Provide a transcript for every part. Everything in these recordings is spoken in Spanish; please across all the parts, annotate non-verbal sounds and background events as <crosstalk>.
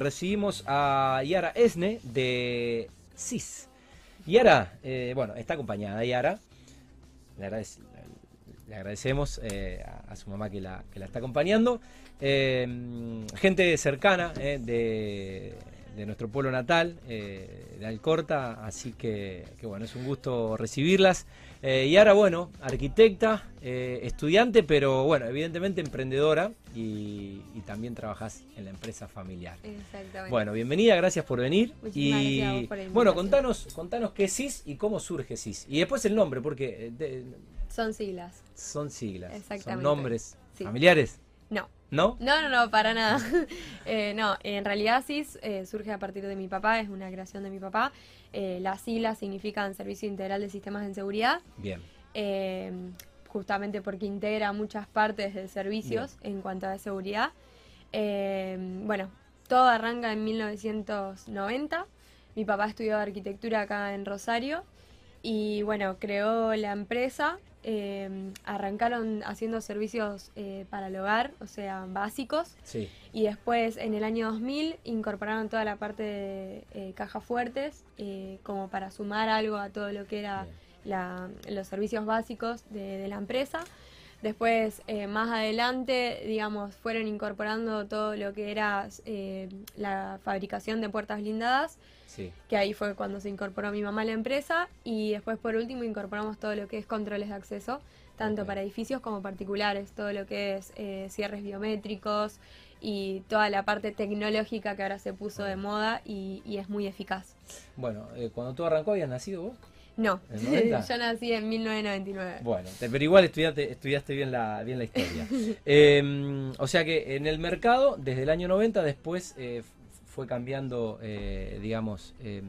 recibimos a Yara Esne de CIS. Yara, eh, bueno, está acompañada Yara. Le, agradec- le agradecemos eh, a, su mamá que la, que la está acompañando. Eh, gente cercana eh, de, de nuestro pueblo natal, de Alcorta, así que, que bueno, es un gusto recibirlas. Eh, y ahora, bueno, arquitecta, eh, estudiante, pero bueno, evidentemente emprendedora y, y también trabajas en la empresa familiar. Exactamente. Bueno, bienvenida, gracias por venir. Muchísimas y gracias a vos por la bueno, contanos, contanos qué es CIS y cómo surge CIS. Y después el nombre, porque eh, de- Son siglas. son siglas, son Exactamente. nombres Sí. familiares, No. ¿no? No, no, no, para nada. <laughs> Eh, no, en realidad CIS eh, surge a partir de mi papá, es una creación de mi papá. Eh, las siglas significan Servicio Integral de Sistemas en Seguridad, Bien, eh, justamente porque integra muchas partes de servicios en cuanto a seguridad. Eh, bueno, todo arranca en 1990. Mi papá estudió arquitectura acá en Rosario y bueno, creó la empresa. Eh, arrancaron haciendo servicios eh, para el hogar, o sea, básicos. sí, Y después, en el año 2000, incorporaron toda la parte de eh, cajas fuertes, eh, como para sumar algo a todo lo que era la- los servicios básicos de, de la empresa. Después, eh, más adelante, digamos, fueron incorporando todo lo que era eh, la fabricación de puertas blindadas, sí. que ahí fue cuando se incorporó mi mamá a la empresa. Y después, por último, incorporamos todo lo que es controles de acceso, tanto para edificios como particulares, todo lo que es eh, cierres biométricos y toda la parte tecnológica que ahora se puso de moda y, y es muy eficaz. Bueno, eh, cuando tú arrancó, ¿habías nacido vos? No, ¿En 90? <laughs> yo nací en 1999. Bueno, pero igual estudiaste, estudiaste bien, la, bien la historia. <laughs> Eh, o sea que en el mercado, desde el año 90, después eh, fue cambiando, eh, digamos, eh,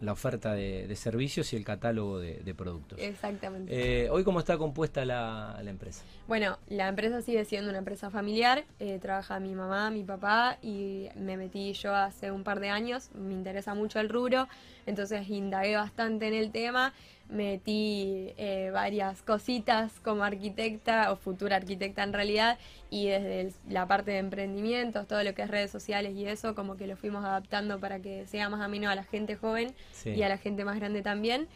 la oferta de, de servicios y el catálogo de, de productos. Exactamente. Eh, Hoy, ¿cómo está compuesta la, la empresa? Bueno, la empresa sigue siendo una empresa familiar. eh, trabaja mi mamá, mi papá y me metí yo hace un par de años. Me interesa mucho el rubro, entonces indagué bastante en el tema. Metí eh, varias cositas como arquitecta o futura arquitecta en realidad y desde el- la parte de emprendimientos, todo lo que es redes sociales y eso, como que lo fuimos adaptando para que sea más ameno a la gente joven Sí. y a la gente más grande también.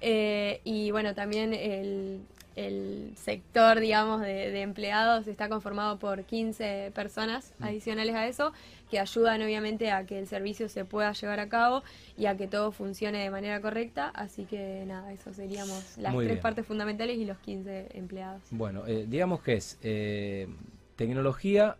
Eh, y bueno, también el, el sector, digamos, de, de empleados está conformado por 15 personas Mm. adicionales a eso, que ayudan obviamente a que el servicio se pueda llevar a cabo y a que todo funcione de manera correcta. Así que nada, eso seríamos las Muy tres bien. partes fundamentales y los 15 empleados. Bueno, eh, digamos que es eh, tecnología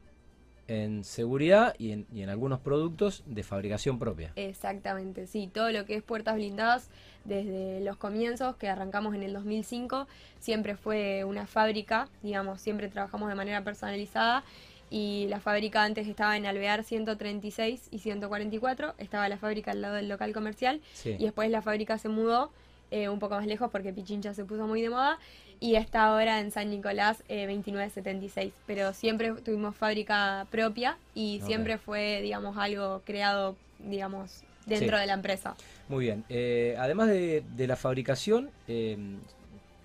en seguridad y en, y en algunos productos de fabricación propia. Exactamente, sí, todo lo que es puertas blindadas desde los comienzos, que arrancamos en el 2005, siempre fue una fábrica, digamos, siempre trabajamos de manera personalizada y la fábrica antes estaba en Alvear 136 y 144, estaba la fábrica al lado del local comercial Sí. y después la fábrica se mudó eh, un poco más lejos porque Pichincha se puso muy de moda y está ahora en San Nicolás eh, 2976. Pero siempre tuvimos fábrica propia y siempre fue, digamos, algo creado, digamos, dentro Sí. de la empresa. Muy bien. Eh, además de, de la fabricación, eh,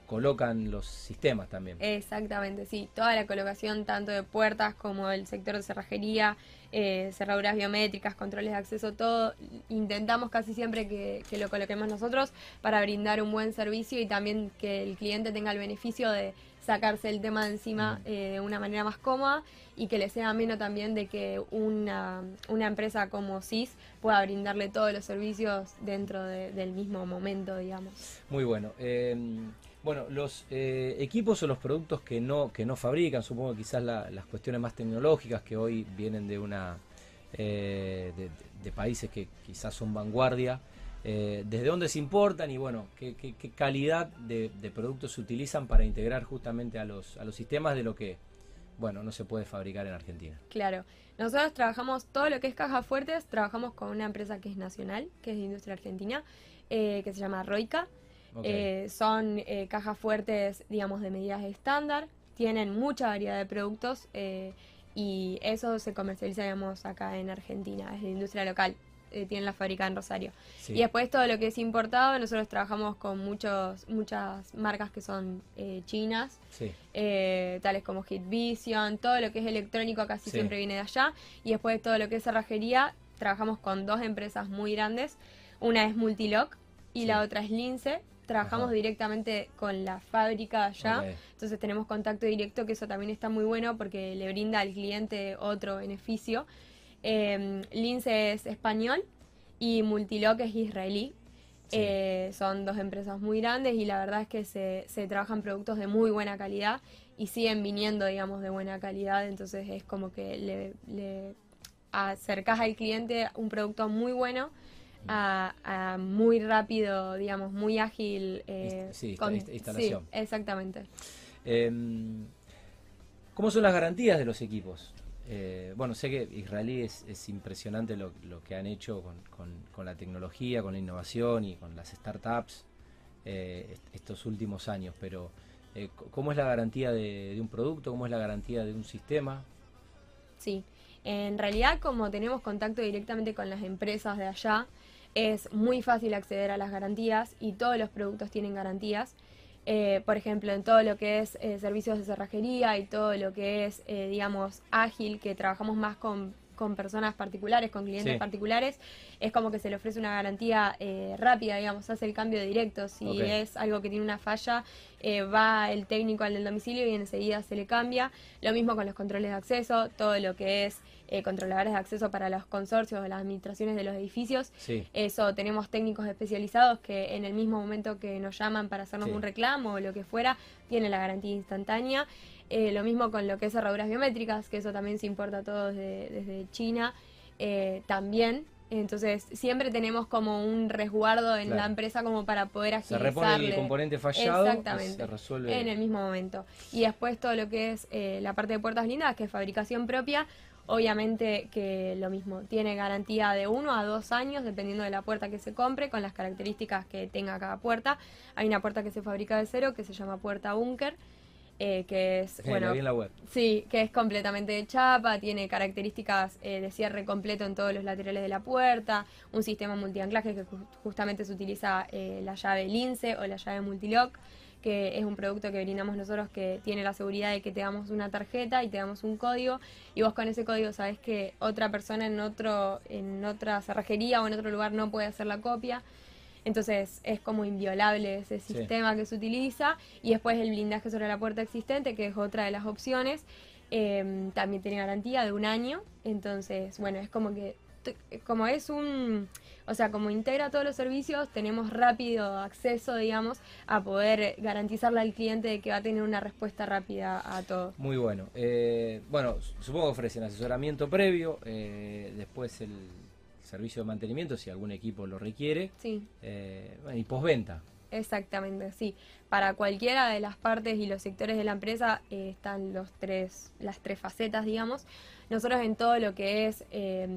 colocan los sistemas también. Exactamente, sí. Toda la colocación tanto de puertas como del sector de cerrajería, eh, cerraduras biométricas, controles de acceso, todo. Intentamos casi siempre que, que lo coloquemos nosotros para brindar un buen servicio y también que el cliente tenga el beneficio de sacarse el tema de encima eh, de una manera más cómoda y que le sea ameno también de que una, una empresa como CIS pueda brindarle todos los servicios dentro de- del mismo momento, digamos. Muy bueno. Eh, bueno, los eh, equipos o los productos que no que no fabrican, supongo que quizás la- las cuestiones más tecnológicas que hoy vienen de una eh, de, países que quizás son vanguardia, eh, desde dónde se importan y bueno, qué, calidad de, de productos se utilizan para integrar justamente a los a los sistemas de lo que bueno no se puede fabricar en Argentina. Claro. Nosotros trabajamos todo lo que es cajas fuertes, trabajamos con una empresa que es nacional, que es de industria argentina, eh, que se llama Roica. Eh, son eh, cajas fuertes, digamos, de medidas estándar, tienen mucha variedad de productos eh, y eso se comercializa, digamos, acá en Argentina, es de industria local. tienen la fábrica en Rosario. Sí. Y después todo lo que es importado, nosotros trabajamos con muchos, muchas marcas que son eh, chinas, Sí. tales como Hit Vision, todo lo que es electrónico casi Sí. siempre viene de allá. Y después todo lo que es cerrajería, trabajamos con dos empresas muy grandes. Una es Multilock y la otra es Lince. Trabajamos Ajá. directamente con la fábrica allá. Entonces tenemos contacto directo, que eso también está muy bueno porque le brinda al cliente otro beneficio. Eh, Lince es español y Multilock es israelí. Sí. Eh, son dos empresas muy grandes y la verdad es que se, se trabajan productos de muy buena calidad y siguen viniendo, digamos, de buena calidad. Entonces es como que le, le acercas al cliente un producto muy bueno. A, a muy rápido, digamos, muy ágil. eh, sí, inst- instalación. Sí, exactamente. Em, ¿Cómo son las garantías de los equipos? Eh, bueno, sé que israelí es, es impresionante lo, lo que han hecho con, con- con la tecnología, con la innovación y con las startups eh, est- estos últimos años, pero eh, ¿cómo es la garantía de, de un producto? ¿Cómo es la garantía de un sistema? Sí, en realidad como tenemos contacto directamente con las empresas de allá, es muy fácil acceder a las garantías y todos los productos tienen garantías. Eh, por ejemplo, en todo lo que es eh, servicios de cerrajería y todo lo que es, eh, digamos, ágil, que trabajamos más con, con personas particulares, con clientes Sí. particulares, es como que se le ofrece una garantía eh, rápida, digamos, hace el cambio directo. Si es algo que tiene una falla, eh, va el técnico al del domicilio y enseguida se le cambia. Lo mismo con los controles de acceso, todo lo que es eh, controladores de acceso para los consorcios o las administraciones de los edificios. Sí, Eso, tenemos técnicos especializados que en el mismo momento que nos llaman para hacernos Sí. un reclamo o lo que fuera, tienen la garantía instantánea. Eh, lo mismo con lo que es cerraduras biométricas, que eso también se importa todo desde, desde China, eh, también. Entonces, siempre tenemos como un resguardo en Claro. la empresa como para poder se agilizarle. repone el componente fallado y Exactamente. se resuelve. En el mismo momento. Y después todo lo que es eh, la parte de puertas blindadas, que es fabricación propia, obviamente que lo mismo, tiene garantía de uno a dos años, dependiendo de la puerta que se compre, con las características que tenga cada puerta. Hay una puerta que se fabrica de cero, que se llama puerta búnker, eh, que es, bueno, la web. Sí, que es completamente de chapa, tiene características eh, de cierre completo en todos los laterales de la puerta, un sistema multianclaje que ju- justamente se utiliza eh, la llave lince o la llave multilock, que es un producto que brindamos nosotros que tiene la seguridad de que te damos una tarjeta y te damos un código y vos con ese código sabes que otra persona en otro en otra cerrajería o en otro lugar no puede hacer la copia. Entonces es como inviolable ese Sí. sistema que se utiliza. Y después el blindaje sobre la puerta existente, que es otra de las opciones, eh, también tiene garantía de un año. Entonces, bueno, es como que, como es un, o sea, como integra todos los servicios, tenemos rápido acceso, digamos, a poder garantizarle al cliente de que va a tener una respuesta rápida a todo. Muy bueno. Eh, bueno, supongo que ofrecen asesoramiento previo, eh, después el servicio de mantenimiento si algún equipo lo requiere Sí. eh, bueno, y postventa. Exactamente, sí. Para cualquiera de las partes y los sectores de la empresa eh, están los tres, las tres facetas, digamos. Nosotros en todo lo que es, eh,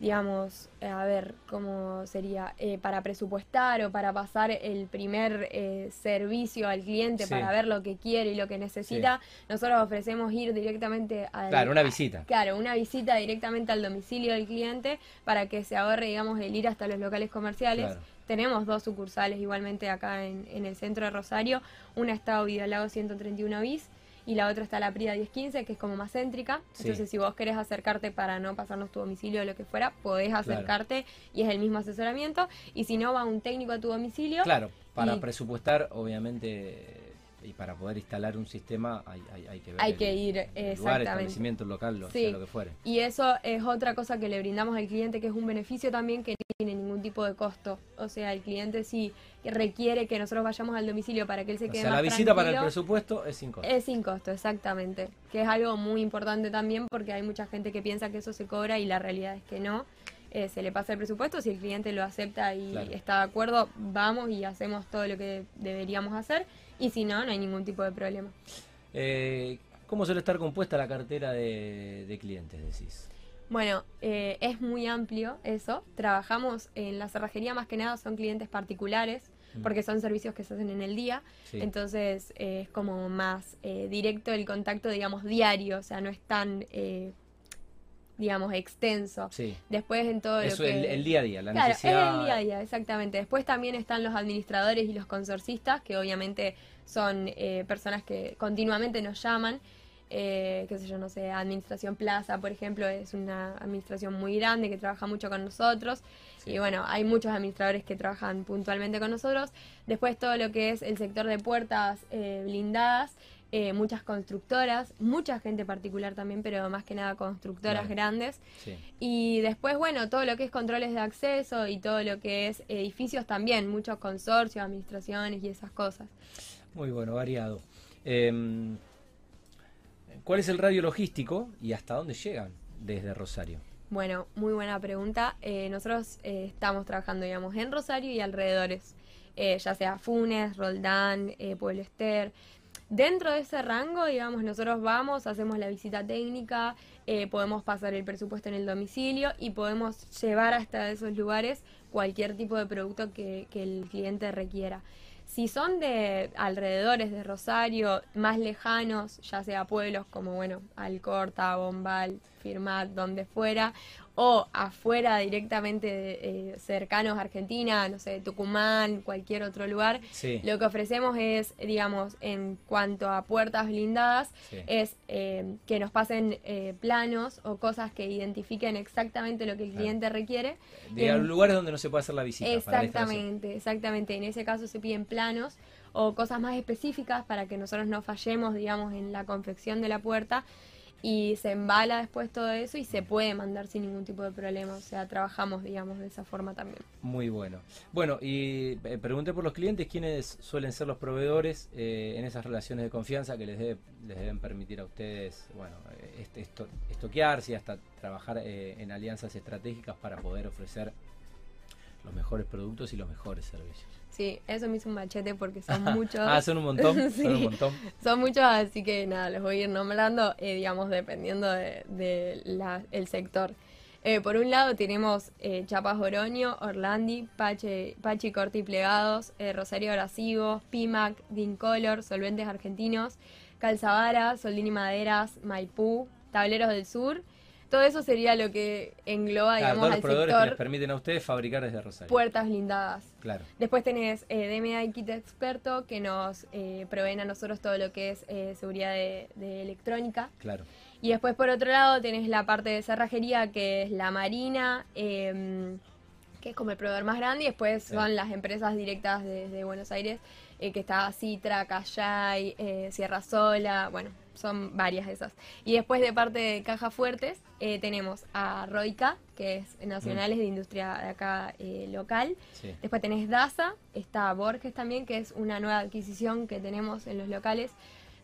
digamos, eh, a ver, ¿cómo sería? Eh, para presupuestar o para pasar el primer eh, servicio al cliente Sí. para ver lo que quiere y lo que necesita, nosotros ofrecemos ir directamente al... Claro, una visita. Claro, una visita directamente al domicilio del cliente para que se ahorre, digamos, el ir hasta los locales comerciales. Claro. Tenemos dos sucursales igualmente acá en, en el centro de Rosario. Una está Lago 131 bis y la otra está la Prida 1015, que es como más céntrica. Sí. Entonces, si vos querés acercarte para no pasarnos tu domicilio o lo que fuera, podés acercarte y es el mismo asesoramiento. Y si no, va un técnico a tu domicilio. Claro, para Y- presupuestar, obviamente, y para poder instalar un sistema hay, hay, hay que ver Hay el- que ir, el lugar, establecimiento, local, lo, Sí. sea lo que fuere. Y eso es otra cosa que le brindamos al cliente, que es un beneficio también que no tiene ningún tipo de costo. O sea, el cliente sí requiere que nosotros vayamos al domicilio para que él se O quede sea, más la visita para el presupuesto es sin costo. Es sin costo, exactamente. Que es algo muy importante también porque hay mucha gente que piensa que eso se cobra y la realidad es que no. Eh, se le pasa el presupuesto, si el cliente lo acepta y Claro. está de acuerdo, vamos y hacemos todo lo que deberíamos hacer. Y si no, no hay ningún tipo de problema. Eh, ¿Cómo suele estar compuesta la cartera de, de clientes, decís? Bueno, eh, es muy amplio eso. Trabajamos en la cerrajería más que nada, son clientes particulares, Mm. porque son servicios que se hacen en el día. Sí. Entonces eh, es como más directo el contacto, digamos, diario. O sea, no es tan, digamos, extenso. Sí. Después en todo Eso lo es que... el, el día a día, la Claro, necesidad. es el día a día, exactamente. Después también están los administradores y los consorcistas, que obviamente son eh, personas que continuamente nos llaman. Eh, qué sé yo, no sé, Administración Plaza, por ejemplo, es una administración muy grande que trabaja mucho con nosotros. Sí. Y bueno, hay muchos administradores que trabajan puntualmente con nosotros. Después todo lo que es el sector de puertas eh, blindadas, eh, muchas constructoras, mucha gente particular también, pero más que nada constructoras Claro. grandes. Sí. Y después, bueno, todo lo que es controles de acceso y todo lo que es edificios también, muchos consorcios, administraciones y esas cosas. Muy bueno, variado. Em, ¿Cuál es el radio logístico y hasta dónde llegan desde Rosario? Bueno, muy buena pregunta. Eh, nosotros eh, estamos trabajando, digamos, en Rosario y alrededores, eh, ya sea Funes, Roldán, Pueblo Ester. Dentro de ese rango, digamos, nosotros vamos, hacemos la visita técnica, eh, podemos pasar el presupuesto en el domicilio y podemos llevar hasta esos lugares cualquier tipo de producto que, el cliente requiera. Si son de alrededores de Rosario, más lejanos, ya sea pueblos como, bueno, Alcorta, Bombal, Firmat, donde fuera, o afuera directamente eh, cercanos a Argentina, no sé, Tucumán, cualquier otro lugar, Sí. lo que ofrecemos es, digamos, en cuanto a puertas blindadas, Sí. es eh, que nos pasen eh, planos o cosas que identifiquen exactamente lo que el Claro. cliente requiere. De lugares donde no se puede hacer la visita. para la instalación. Exactamente, exactamente. En ese caso se piden planos o cosas más específicas para que nosotros no fallemos, digamos, en la confección de la puerta y se embala después todo eso y se puede mandar sin ningún tipo de problema. O sea, trabajamos, digamos, de esa forma también. Muy bueno. Bueno, y eh, pregunté por los clientes quiénes suelen ser los proveedores eh, en esas relaciones de confianza que les, les deben permitir a ustedes, bueno, eh, esto, estoquearse y hasta trabajar eh, en alianzas estratégicas para poder ofrecer los mejores productos y los mejores servicios. Sí, eso me hizo un machete porque son <laughs> muchos. ah, son un montón, Sí. <laughs> son un montón. Son muchos, así que nada, los voy a ir nombrando, eh, digamos, dependiendo del de, la- el sector. Eh, por un lado tenemos eh, Chapas Oroño, Orlandi, Pache, Pachi Corti Plegados, eh, Rosario Abrasivos, Pimac, Dincolor, Solventes Argentinos, Calzavara, Soldini Maderas, Maipú, Tableros del Sur. Todo eso sería lo que engloba, Claro, digamos, todos los al proveedores que les permiten a ustedes fabricar desde Rosario. puertas blindadas. Claro. Después tenés eh, DMA Kit Experto que nos eh, proveen a nosotros todo lo que es eh, seguridad de, de electrónica. Claro. Y después por otro lado tenés la parte de cerrajería que es la Marina, eh, que es como el proveedor más grande. Y después Sí. son las empresas directas de, de Buenos Aires, eh, que está Citra, Callay, eh, Sierra Sola, bueno, son varias de esas. Y después de parte de Caja Fuertes eh, tenemos a Roica, que es Nacionales de Industria de acá eh, local. Sí. Después tenés DASA, está Borges también, que es una nueva adquisición que tenemos en los locales.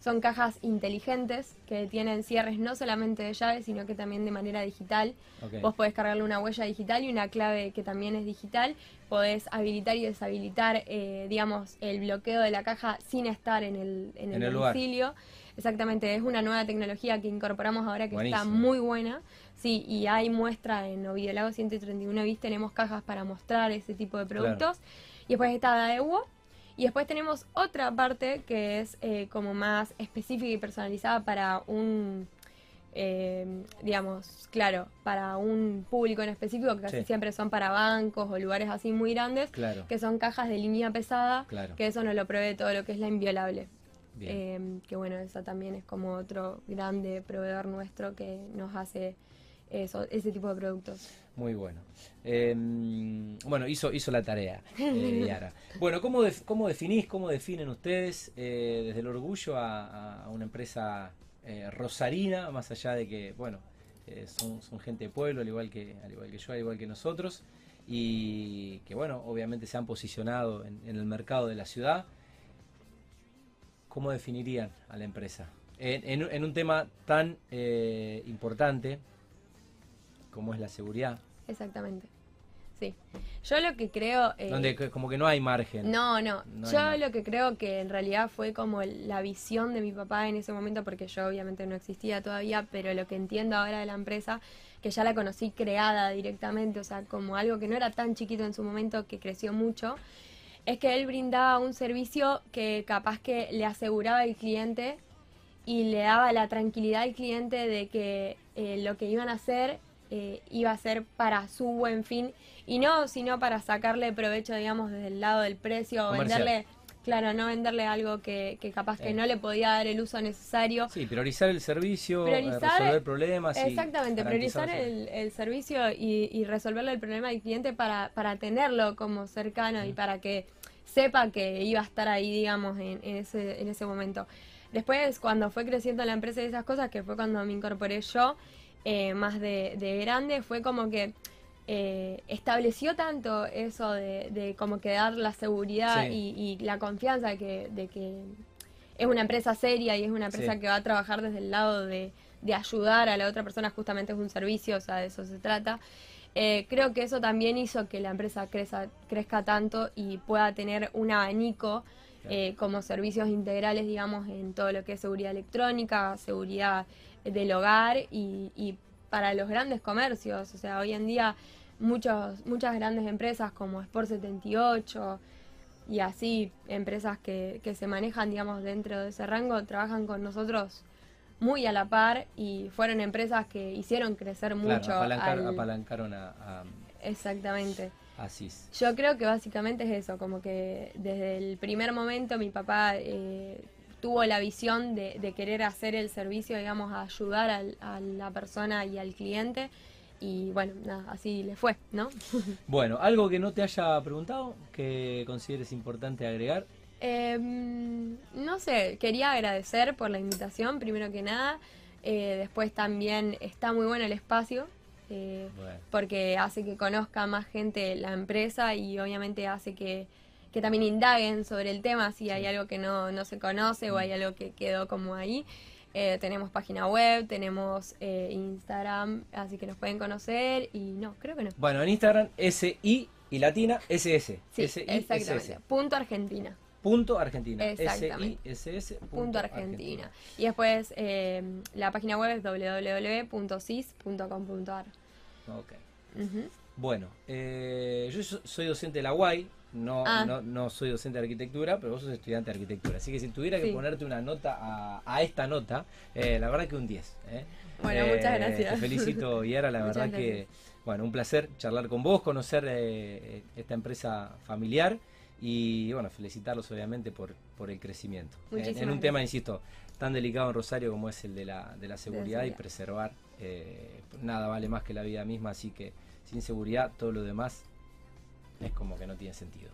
Son cajas inteligentes que tienen cierres no solamente de llaves, sino que también de manera digital. Ok. Vos podés cargarle una huella digital y una clave que también es digital. Podés habilitar y deshabilitar, eh, digamos, el bloqueo de la caja sin estar en el, en el En el lugar. domicilio. Exactamente, es una nueva tecnología que incorporamos ahora que está muy buena. Sí, y hay muestra en Oviedo Lago 131 bis, tenemos cajas para mostrar ese tipo de Claro. productos. Y después está Daewoo. Y después tenemos otra parte que es eh, como más específica y personalizada para un, eh, digamos, claro, para un público en específico, que casi Sí. siempre son para bancos o lugares así muy grandes, Claro. que son cajas de línea pesada, Claro. que eso nos lo provee todo lo que es la inviolable. Eh, que bueno, esa también es como otro grande proveedor nuestro que nos hace eso, ese tipo de productos. Muy bueno. Eh, bueno, hizo, hizo la tarea, <laughs> eh, Yara. Bueno, ¿cómo, def- ¿cómo definís, cómo definen ustedes eh, desde el orgullo a, a una empresa eh, rosarina, más allá de que, bueno, eh, son, son gente de pueblo, al igual, que, al igual que yo, al igual que nosotros, y que, bueno, obviamente se han posicionado en, en el mercado de la ciudad? ¿Cómo definirían a la empresa? En, en- en un tema tan eh, importante como es la seguridad, Exactamente. Sí. Yo lo que creo... eh, donde que- como que no hay margen. No, no. No hay yo lo que creo que en realidad fue como la visión de mi papá en ese momento, porque yo obviamente no existía todavía, pero lo que entiendo ahora de la empresa, que ya la conocí creada directamente, o sea, como algo que no era tan chiquito en su momento, que creció mucho, es que él brindaba un servicio que capaz que le aseguraba al cliente y le daba la tranquilidad al cliente de que eh, lo que iban a hacer eh, iba a ser para su buen fin y no sino para sacarle provecho digamos desde el lado del precio o venderle claro no venderle algo que, que capaz que Eh. no le podía dar el uso necesario Sí, priorizar el servicio, eh, Priorizar- resolver problemas. Exactamente, priorizar el, el servicio y, y resolverle el problema al cliente para, para tenerlo como cercano y para que sepa que iba a estar ahí, digamos, en, en ese, en ese momento. Después, cuando fue creciendo la empresa y esas cosas, que fue cuando me incorporé yo, eh, más de, de grande, fue como que eh, estableció tanto eso de, de como que dar la seguridad Sí. y, y la confianza de que, de que es una empresa seria y es una empresa Sí. que va a trabajar desde el lado de, de ayudar a la otra persona, justamente es un servicio, o sea, de eso se trata. Eh, creo que eso también hizo que la empresa crezca, crezca tanto y pueda tener un abanico Claro. eh, como servicios integrales, digamos, en todo lo que es seguridad electrónica, seguridad del hogar y, y para los grandes comercios. O sea, hoy en día muchos, muchas grandes empresas como Sport 78 y así, empresas que, que se manejan, digamos, dentro de ese rango, trabajan con nosotros muy a la par y fueron empresas que hicieron crecer Claro, mucho. apalancar- al- apalancaron a, a, Exactamente. A CIS. Yo creo que básicamente es eso, como que desde el primer momento mi papá eh, tuvo la visión de, de querer hacer el servicio, digamos, a ayudar al- a la persona y al cliente. Y bueno, nada, así le fue, ¿no? <laughs> Bueno, algo que no te haya preguntado, que consideres importante agregar. Eh, no sé, quería agradecer por la invitación, primero que nada. Eh, después también está muy bueno el espacio. Eh, Bueno, porque hace que conozca más gente la empresa y obviamente hace que, que también indaguen sobre el tema si hay algo que no, no se conoce o hay algo que quedó como ahí. Eh, tenemos página web, tenemos eh, Instagram, así que nos pueden conocer y no, creo que no. Bueno, en Instagram, SI y latina, SS. Sí, SI, exactamente. SS. Punto Argentina. Punto Argentina. Exactamente. SI, SS. Punto Argentina. Y después eh, la página web es www.cis.com.ar. Ok. Bueno, eh, yo so- soy docente de la UAI, no, Ah. no, no soy docente de arquitectura, pero vos sos estudiante de arquitectura. Así que si tuviera que ponerte una nota a, a esta nota, eh, la verdad que un 10. ¿eh? Bueno, Eh, muchas gracias. Te felicito, <laughs> Yara, la verdad que, bueno, un placer charlar con vos, conocer esta empresa familiar y, bueno, felicitarlos obviamente por, por el crecimiento. En- en, un tema, insisto, tan delicado en Rosario como es el de la, de la seguridad y preservar. eh, nada vale más que la vida misma, así que sin seguridad todo lo demás es como que no tiene sentido.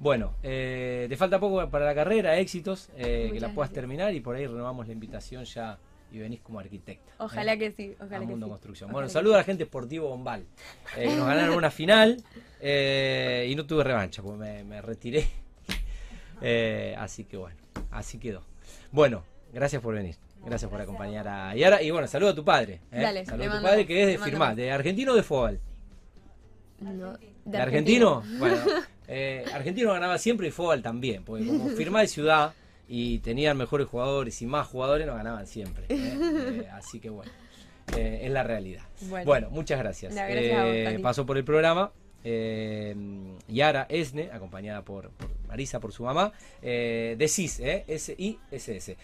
Bueno, eh, te falta poco para la carrera, éxitos, eh, que la puedas gracias. terminar y por ahí renovamos la invitación ya y venís como arquitecta. ¿eh? Ojalá que sí, a ojalá que Mundo sí. Construcción. Ojalá Bueno, saludo a la gente Sportivo Bombal, eh, nos ganaron una final eh, y no tuve revancha, porque me, me retiré. <laughs> Así que bueno, así quedó. Bueno, gracias por venir. Gracias por acompañar a Yara. Y bueno, saludo a tu padre. ¿eh? Dale, saludo a tu mando- padre que es de firmar, de argentino o de fútbol. No, ¿De, argentino? <laughs> Bueno, eh, argentino ganaba siempre y fútbol también, porque como <laughs> firma de ciudad y tenían mejores jugadores y más jugadores, no ganaban siempre. ¿eh? <laughs> Eh, así que bueno, eh, es la realidad. Bueno. Bueno, muchas gracias. Gracias pasó por el programa. eh, Yara Esne, acompañada por, por Marisa, por su mamá, eh, de CIS, eh, S-I-S-S.